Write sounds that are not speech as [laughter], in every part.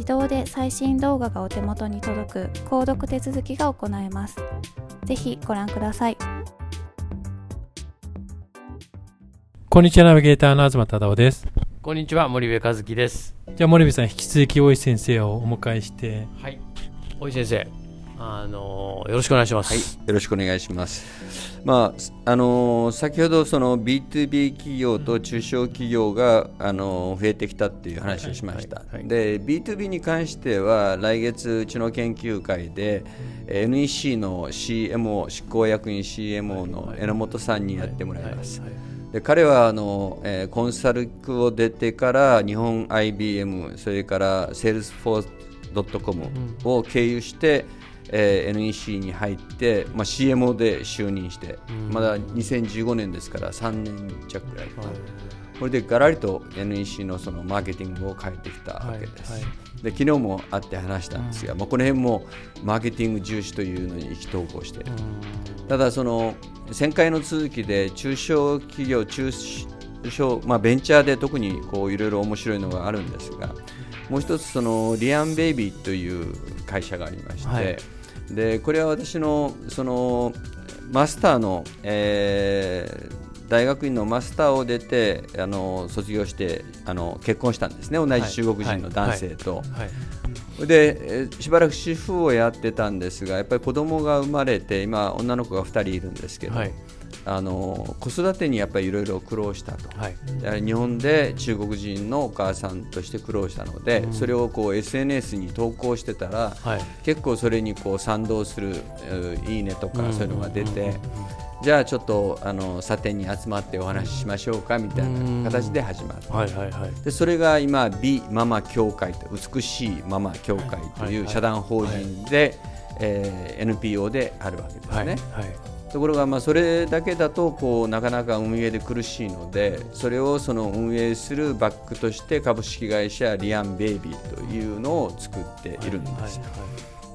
自動で最新動画がお手元に届く購読手続きが行えますぜひご覧くださいこんにちは、ナビゲーターの東忠夫です。こんにちは、森部和樹です。じゃあ、森部さん、引き続き大石先生をお迎えして、はい。大井先生、あのよろしくお願いします。はい、よろしくお願いします。まああのー先ほどその B2B 企業と中小企業があのー増えてきたっていう話をしました。はいはいはいで B2B に関しては来月うちの研究会で、えー NEC の CMO 執行役員 CMO の榎本さんにやってもらいます。で彼はあの、えーコンサルを出てから日本 IBM それから Salesforce .com を経由して、えー NEC に入って、まあ、CMO で就任して、まだ2015年ですから3年弱ぐらいかな、これでガラリと NEC のそのマーケティングを変えてきたわけです。はい。はで昨日も会って話したんですが、まあ、この辺もマーケティング重視というのに意気投合している。ただその前回の続きで中小企業中小、まあ、ベンチャーで特にこういろいろ面白いのがあるんですがもう一つそのリアンベイビーという会社がありまして、はいでこれは私のそのマスターの、えー大学院のマスターを出てあの卒業してあの結婚したんですね。同じ中国人の男性と。はい。でえーしばらく主婦をやってたんですがやっぱり子供が生まれて今女の子が2人いるんですけど、はいあの子育てにやっぱりいろいろ苦労したと、はい。日本で中国人のお母さんとして苦労したので、それをこう SNS に投稿してたら、はい。結構それにこう賛同するえーいいねとかそういうのが出て、じゃあちょっとあの査定に集まってお話ししましょうかみたいな形で始まった。はい。はい。はい。でそれが今美ママ協会と美しいママ協会とはいいう社団法人で、えー NPO であるわけですね。はい。はい。ところがまあそれだけだとこうなかなか運営で苦しいのでそれをその運営するバックとして株式会社リアンベイビーというのを作っているんです。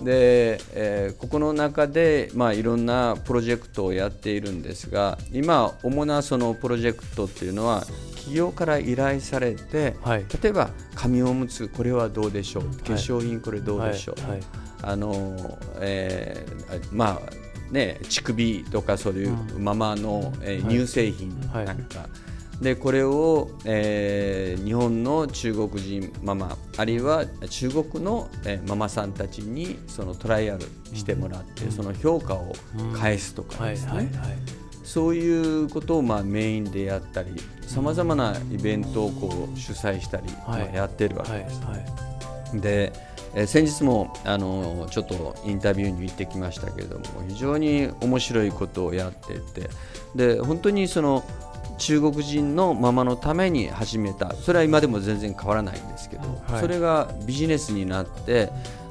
で、えーここの中で、まあ、いろんなプロジェクトをやっているんですが今主なそのプロジェクトっていうのは企業から依頼されて、はい。例えば紙おむつこれはどうでしょう？化粧品これどうでしょう、はいはいあのえーあまあね乳首とかそういうママの、えーはい乳製品はいなんか、でこれを、えー日本の中国人ママあるいは中国の、えーママさんたちにそのトライアルしてもらって、その評価を返すとかはい。ですね、はい。そういうことをまあメインでやったりさまざまなイベントをこう主催したり、はいまあやってるわけはい。です。はい。で、えー先日もあのちょっとインタビューに行ってきましたけれども非常に面白いことをやっていてで本当にその中国人のママのために始めたそれは今でも全然変わらないんですけど、はい。それがビジネスになって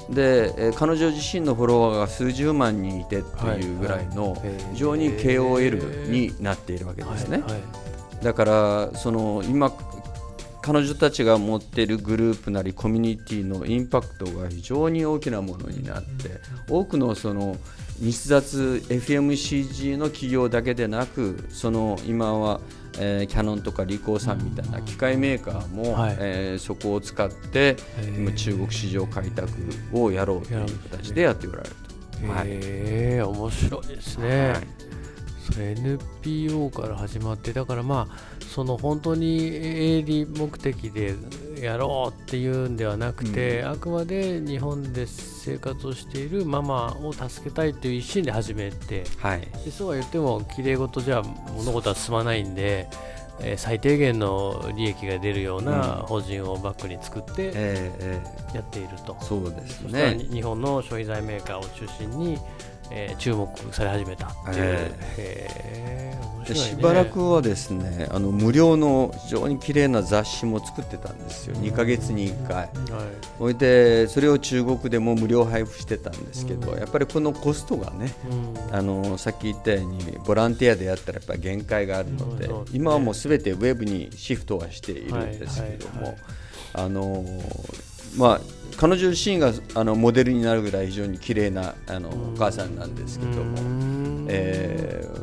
で、えー彼女自身のフォロワーが数十万人いてっていうぐらいの非常に KOL になっているわけですね。だからその今彼女たちが持っているグループなりコミュニティのインパクトが非常に大きなものになって多くのその日雑 FMCG の企業だけでなくその今は、えーキャノンとかリコーさんみたいな機械メーカーも、はい。えーそこを使ってー。今中国市場開拓をやろうという形でやっておられると。はい。へえ面白いですね、はい。NPO から始まってだからまあその本当に営利目的でやろうっていうんではなくて、あくまで日本で生活をしているママを助けたいという一心で始めてはい。でそうは言ってもきれい事じゃ物事は進まないんで、えー最低限の利益が出るような法人をバックに作ってえーえやっていると。ーそうですそしたらね。に日本の消費財メーカーを中心に、えー注目され始めたっていう、えへー。面で白いね。しばらくはですねあの無料の非常に綺麗な雑誌も作ってたんですよ。2ヶ月に1回。はい。それでそれを中国でも無料配布してたんですけど、やっぱりこのコストがねうん。あのさっき言ったようにボランティアでやったらやっぱり限界があるので、今はもうすべてウェブにシフトはしているんですけれども、あのまあ彼女自身があのモデルになるぐらい非常に綺麗なあのお母さんなんですけども。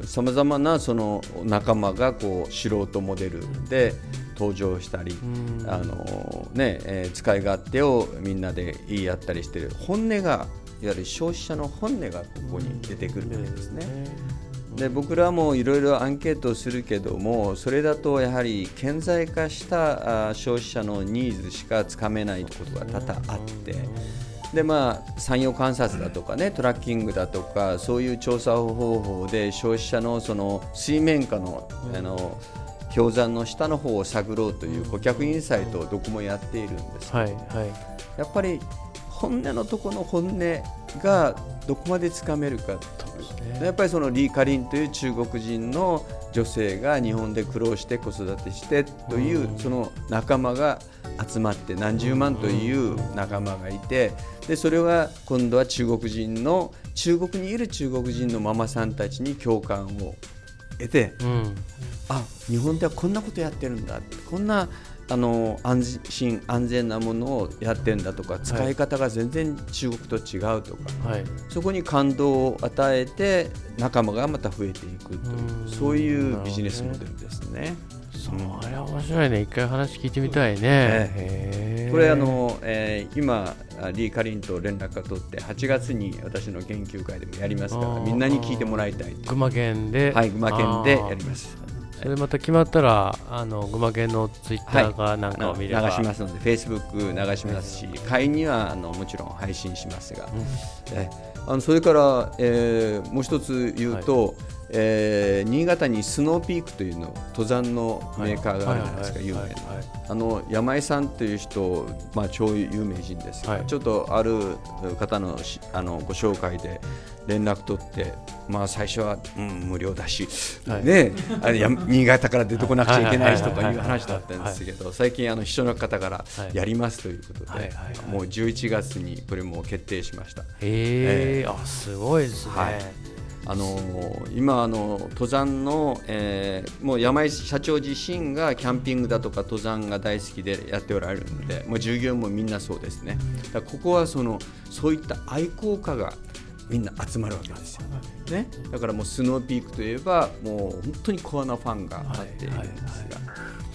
さまざまなその仲間がこう素人モデルで登場したり、うんあのねえー使い勝手をみんなで言い合ったりしてる本音がいわゆる消費者の本音がここに出てくるわけですね。で僕らもいろいろアンケートをするけどもそれだとやはり顕在化したあ消費者のニーズしかつかめないことが多々あって。でまあ、産業観察だとかねトラッキングだとかそういう調査方法で消費者のその水面下の,、あの氷山の下の方を探ろうという顧客インサイトをどこもやっているんですけど、はいはいやっぱり本音のところの本音がどこまでつかめるかやっぱりそのリー・カリンという中国人の女性が日本で苦労して子育てしてというその仲間が集まって何十万という仲間がいてでそれは今度は中国人の中国にいる中国人のママさんたちに共感を得てうん。あ日本ではこんなことやってるんだこんなあの安心安全なものをやってるんだとか使い方が全然中国と違うとか、はい。そこに感動を与えて仲間がまた増えていくといううん。そういうビジネスモデルですね。それは面白いね。一回話聞いてみたいね、これあの、えー今あリー・カリンと連絡が取って8月に私の研究会でもやりますからみんなに聞いてもらいたいと群馬県で。はい群馬県でやります。それまた決まったらあの群馬県のツイッターかなんかを見れば、流しますので、フェイスブック流しますし、会員にはあのもちろん配信しますが、えあのそれから、えーもう一つ言うと、えー新潟にスノーピークというの登山のメーカーがあるじゃないですか、有名な。あの山井さんという人、まあ、超有名人です。が、はいちょっとある方のしあのご紹介で連絡取って、まあ、最初は、うん、無料だし、はい。ね、あれや新潟から出てこなくちゃいけないしとかはいいう話だったんですけど最近あの秘書の方からはい。やりますということで、もう11月にこれも決定しました。へえ。あすごいですね、はいあのー今あの登山の、えーもう山井社長自身がキャンピングだとか登山が大好きでやっておられるのでもう従業員もみんなそうですね。だここはそのそういった愛好家がみんな集まるわけですよ、ね、だからもうスノーピークといえばもう本当にコアなファンが立っているんですが、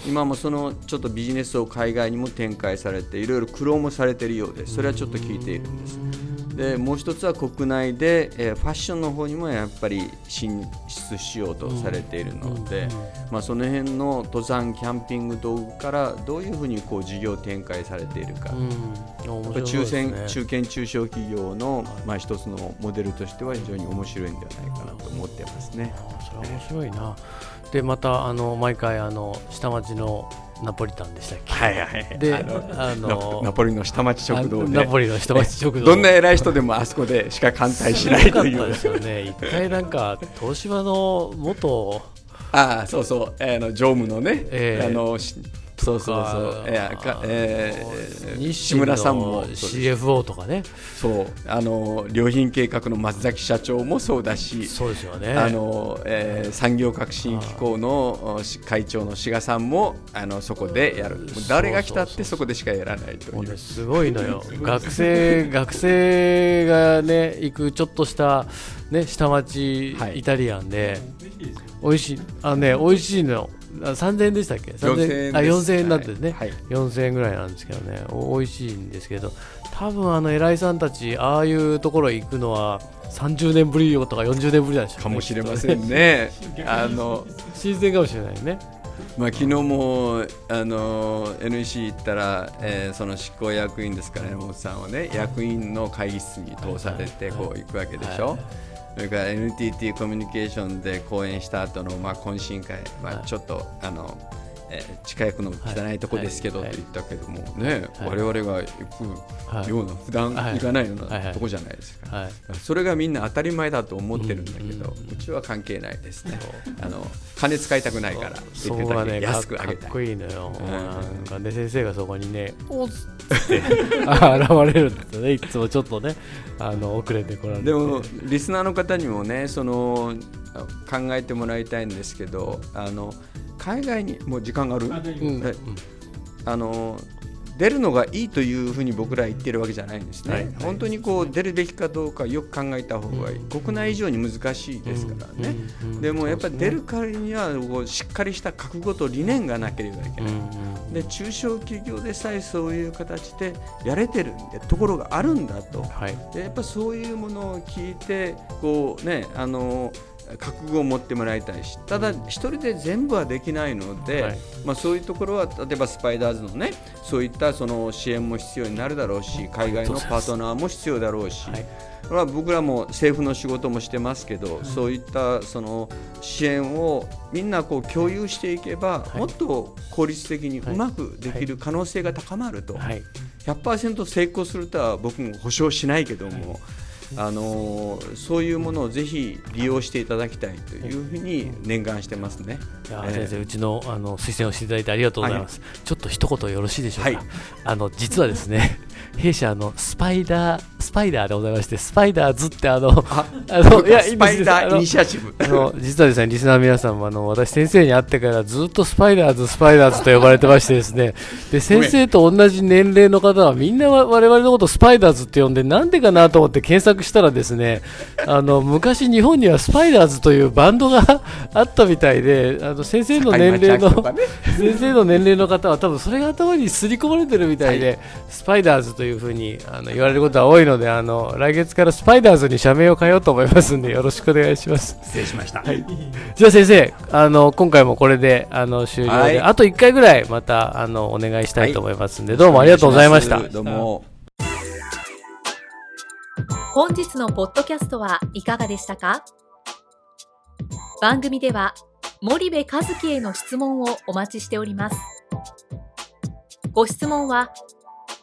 今もそのちょっとビジネスを海外にも展開されていろいろ苦労もされているようですそれはちょっと聞いているんですでもう一つは国内で、えーファッションの方にもやっぱり進出しようとされているので、まあ、その辺の登山キャンピング道具からどういうふうにこう事業展開されているか、うん中堅中堅中小企業の、はいまあ、一つのモデルとしては非常に面白いんではないかなと思ってますね。それは面白いな。でまたあの毎回あの下町のナポリタンでしたっけ？はいはいであのあのナナポリの下町食堂ナポリの下町食堂。どんな偉い人でもあそこでしか歓待しないというですよね。一回なんか東芝の元ああそうそう、えー、あの常務のね、ええあのしそうそう。そう、えーかえー志村さんも。CFO とかね。そう。あの良品計画の松崎社長もそうだし、そうですよね。あのえー産業革新機構の会長の志賀さんもあのそこでやる。誰が来たってそこでしかやらないという。すごいのよ。学生 [laughs] 学生がね行くちょっとしたね下町はい。イタリアンで、美味しいあのね美味しいの3000円でしたっけ？4000円あです4000円なんですね、はい。4000円ぐらいなんですけどね。お美味しいんですけど。多分あの偉いさんたちああいうところ行くのは30年ぶりとか40年ぶりなんでしょうね。かもしれませんね。[laughs] あの新鮮かもしれないね。まあ、昨日もあの NEC 行ったら、えーその執行役員ですから山本さんはね。役員の会議室に通されてこう行くわけでしょ、はいそれから NTT コミュニケーションで講演した後のまあ懇親会、まあ、はい。ちょっとあの、えー近くの汚いとこですけどはい。って言ったけどもね、はい。我々が行はい。くような普段はい。行かないようはい。はない。とこじゃないですか。はい。それがみんな当たり前だと思ってるんだけど、うんうちは関係ないですね。あの金使いたくないから、できそるだけこがね。か安くあげたい。かっこ。いいのよ、うん。なんかね先生がそこにね「おっ!」って。[laughs] あ現れるんですよね。いつもちょっとねあの遅れてこられて。でもリスナーの方にもねその考えてもらいたいんですけどあの海外にもう時間がある？うんはいあの出るのがいいというふうに僕らは言ってるわけじゃないんですね、はい。本当にこう出るべきかどうかよく考えた方がいい、国内以上に難しいですからね、でもやっぱり出るそからにはこうしっかりした覚悟と理念がなければいけない、で中小企業でさえそういう形でやれてるんでところがあるんだと。はい。でやっぱそういうものを聞いてこうねあの覚悟を持ってもらいたいしただ一人で全部はできないので、はい。まあ、そういうところは例えばスパイダーズのねそういったその支援も必要になるだろうし海外のパートナーも必要だろうし、はい。これは僕らも政府の仕事もしてますけど、そういったその支援をみんなこう共有していけば、はい。もっと効率的にうまくできる可能性が高まると。はい。100%成功するとは僕も保証しないけども、あのーそういうものをぜひ利用していただきたいというふうに念願してますね。いやええ先生、うちのあの推薦をしていただいてありがとうございます。ちょっと一言よろしいでしょうか？はいあの実はですね、弊社あのスパイダースパイダーでございまして、スパイダーズってあのあ [laughs] あのいやスパイダーイニシアチブ。あの実はですね、リスナーの皆さんもあの私先生に会ってからずっとスパイダーズ、スパイダーズと呼ばれてましてですね、で先生と同じ年齢の方はみんなわ我々のことスパイダーズって呼んでなんでかなと思って検索したらですね、あの昔日本にはスパイダーズというバンドがあったみたいで、あの先生の年齢のね。先生の年齢の方は多分それが頭に刷り込まれてるみたいで、スパイダーズというふうにあの言われることは多いので、あの来月からスパイダーズに社名を変えようと思いますんでよろしくお願いします。失礼しました。じゃあ先生、あの今回もこれであの終了で、はいあと1回ぐらいまたあのお願いしたいと思いますんで、どうもありがとうございました。どうも。本日のポッドキャストはいかがでしたか？番組では森部和樹への質問をお待ちしておりますご質問は